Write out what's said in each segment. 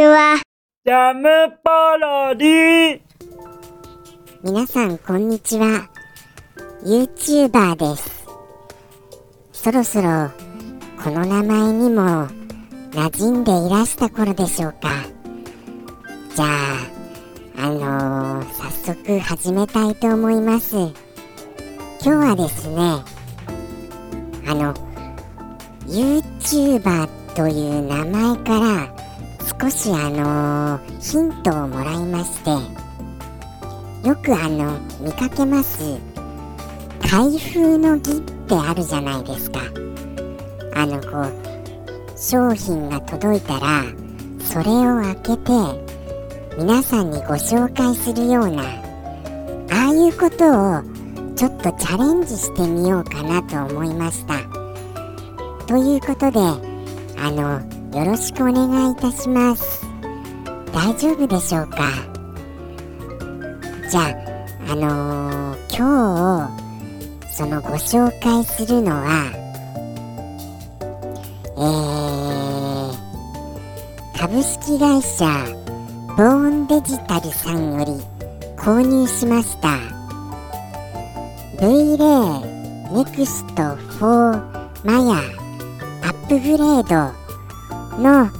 ちは。ジャムパロディ。皆さんこんにちは。YouTuber です。そろそろこの名前にも馴染んでいらした頃でしょうか。じゃああのー、早速始めたいと思います。今日はですねあの YouTuber という名前から少しあのー、ヒントをもらいましてよくあの見かけます開封の儀ってあるじゃないですか。あのこう商品が届いたらそれを開けて皆さんにご紹介するようなああいうことをちょっとチャレンジしてみようかなと思いました。ということであのよろしくお願いいたします。大丈夫でしょうか？じゃああのー、今日そのご紹介するのはえー、株式会社ボーンデジタルさんより購入しました。V レイネクスト4マヤアップグレードの、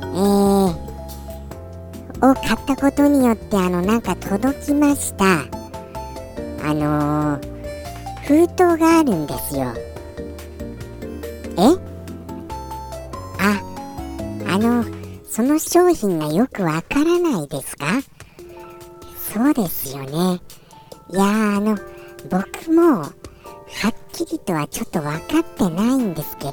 えー、を買ったことによってあのなんか届きました。あのー、封筒があるんですよ。え？ああのその商品がよくわからないですか？そうですよね。いやあの僕もはっきりとはちょっと分かってないんですけど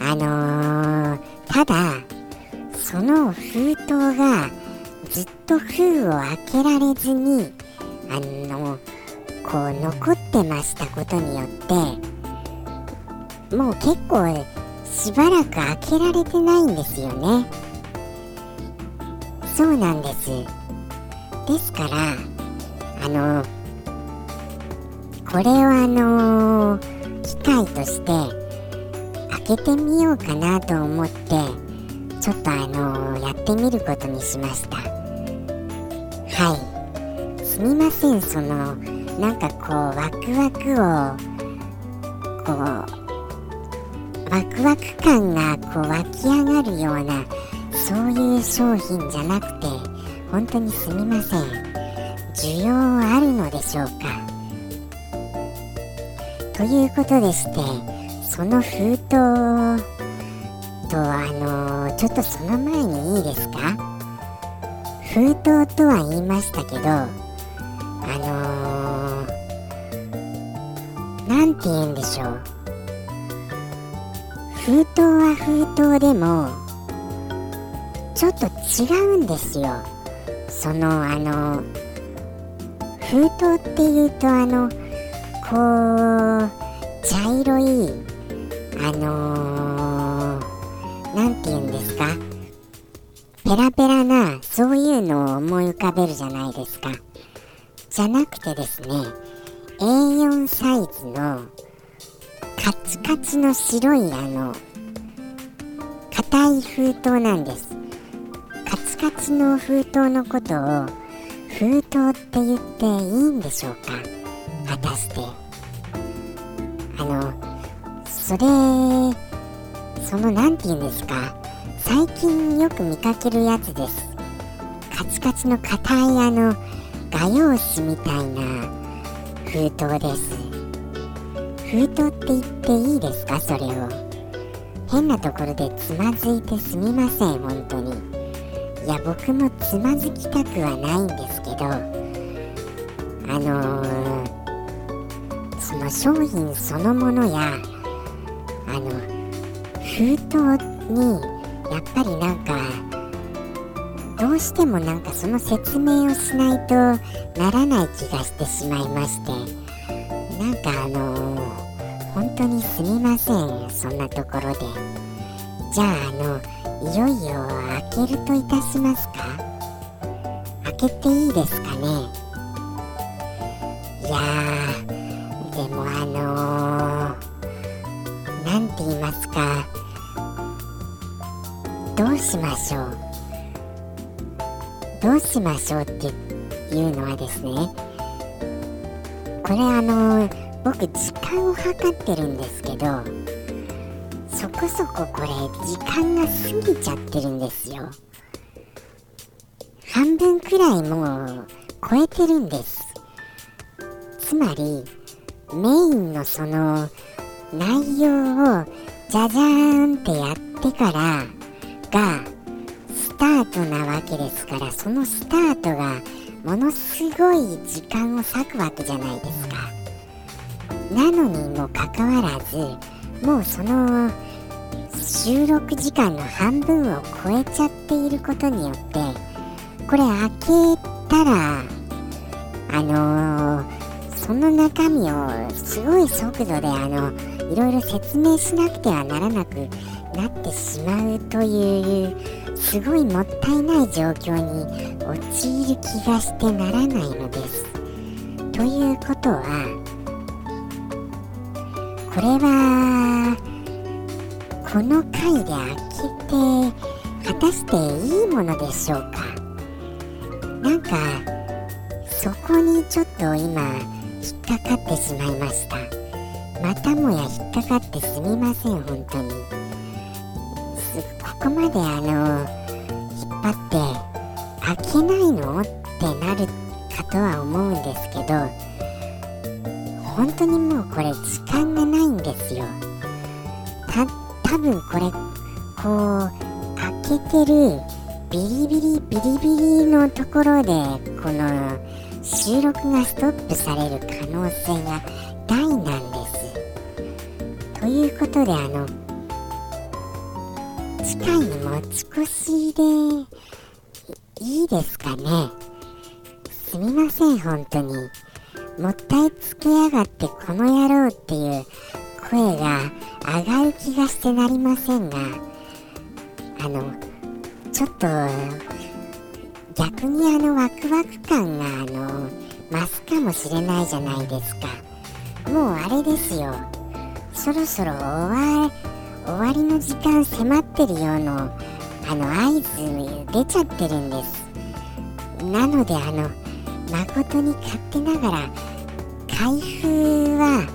あのー、ただその封筒がずっと封を開けられずにあのこう残ってましたことによってもう結構しばらく開けられてないんですよね。そうなんです。ですからあのこれをあの機械として開けてみようかなと思ってちょっとあのやってみることにしました。はい。すみませんそのなんかこうワクワクをこうワクワク感がこう湧き上がるようなそういう商品じゃなくて本当にすみません。需要あるのでしょうか？ということでしてその封筒とあのちょっとその前にいいですか？封筒とは言いましたけどあの何て言うんでしょう。封筒は封筒でもちょっと違うんですよ。そのあの封筒っていうとあのこう茶色いあのー、て言うんですか？ペラペラなそういうのを思い浮かべるじゃないですか。じゃなくてですね A4 サイズのカチカチの白いあの硬い封筒なんです。カチカチの封筒のことを封筒って言っていいんでしょうか？果たして。あのそれその何て言うんですか？最近よく見かけるやつです。カチカチの硬いあの画用紙みたいな封筒です。封筒って言っていいですか？それを。変なところでつまずいてすみません本当に。いや僕もつまずきたくはないんですけどあのー、その商品そのものやあの封筒にやっぱりなんかどうしてもなんかその説明をしないとならない気がしてしまいまして。なんかあの本当にすみませんそんなところで。じゃああのいよいよ開けるといたしますか？開けていいですかね？いやでもあのー何て言いますか。どうしましょう。どうしましょうっていうのはですねこれあの僕時間を計ってるんですけどそこそここれ時間が過ぎちゃってるんですよ。半分くらいもう超えてるんです。つまりメインのその内容をじゃじゃーんってやってからがスタートなわけですからそのスタートがものすごい時間を割くわけじゃないですか。なのにもかかわらずもうその収録時間の半分を超えちゃっていることによってこれ開けたらあのー、その中身をすごい速度であのいろいろ説明しなくてはならなくなってしまうというすごいもったいない状況に陥る気がしてならないのです。ということはこれはこの回で開けて果たしていいものでしょうか？なんかそこにちょっと今引っかかってしまいましたまたもや引っかかってすみません本当に。ここまであの引っ張って開けないの？ってなるかとは思うんですけど本当にもうこれ時間がないんですよ。た多分これこう開けてるビリビリビリビリのところでこの収録がストップされる可能性が大なんです。ということであの次回に持ち越しでいいですかね。すみません本当に。もったいつけやがってこの野郎っていう声が上がる気がしてなりませんがあのちょっと逆にあのワクワク感があの増すかもしれないじゃないですか。もうあれですよ。そろそろ終わ終わりの時間迫ってるようなあの合図出ちゃってるんです。なのであの誠に勝手ながら開封は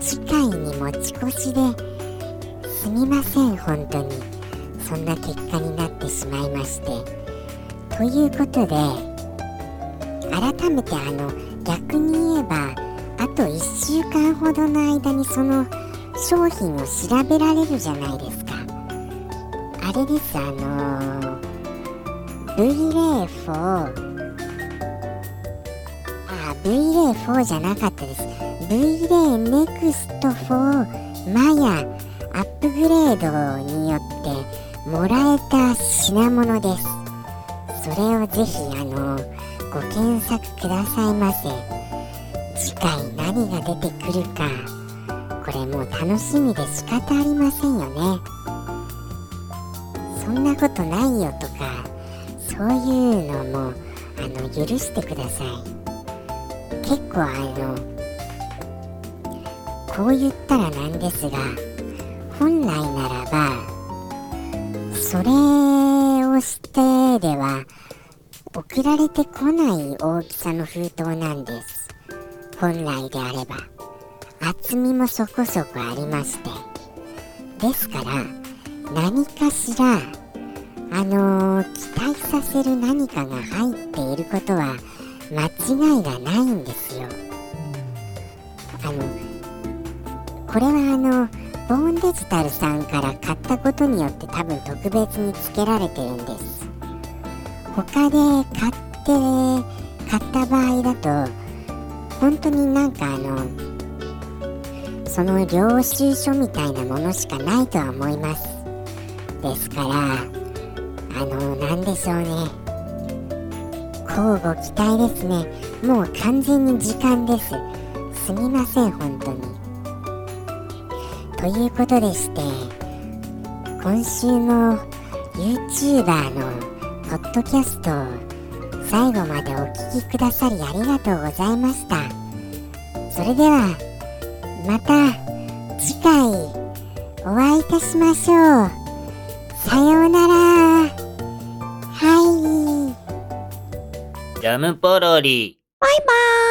次回に持ち越しですみません本当に。そんな結果になってしまいまして。ということで改めてあの逆に言えばあと1週間ほどの間にその商品を調べられるじゃないですか。あれですあのー、V-Ray4 あ V-Ray4 じゃなかったです。V-Ray Next 4マヤアップグレードによってもらえた品物です。それをぜひあのご検索くださいませ。次回何が出てくるか。これもう楽しみで仕方ありませんよね。そんなことないよとかそういうのもあの許してください。結構あのこう言ったらなんですが本来ならばそれをしてでは送られてこない大きさの封筒なんです。本来であれば。厚みもそこそこありまして。ですから何かしらあのー、期待させる何かが入っていることは間違いがないんですよ。あのこれはあのボーンデジタルさんから買ったことによって多分特別につけられてるんです。他で買って買った場合だと本当になんかあのその領収書みたいなものしかないとは思います。ですからあの何でしょうね。交互期待ですね。もう完全に時間です。すみません本当に。ということでして今週の YouTuber のポッドキャスト最後までお聴きくださりありがとうございました。それではまた次回お会いいたしましょう。さようなら。はい。ジャムポロリ。バイバーイ。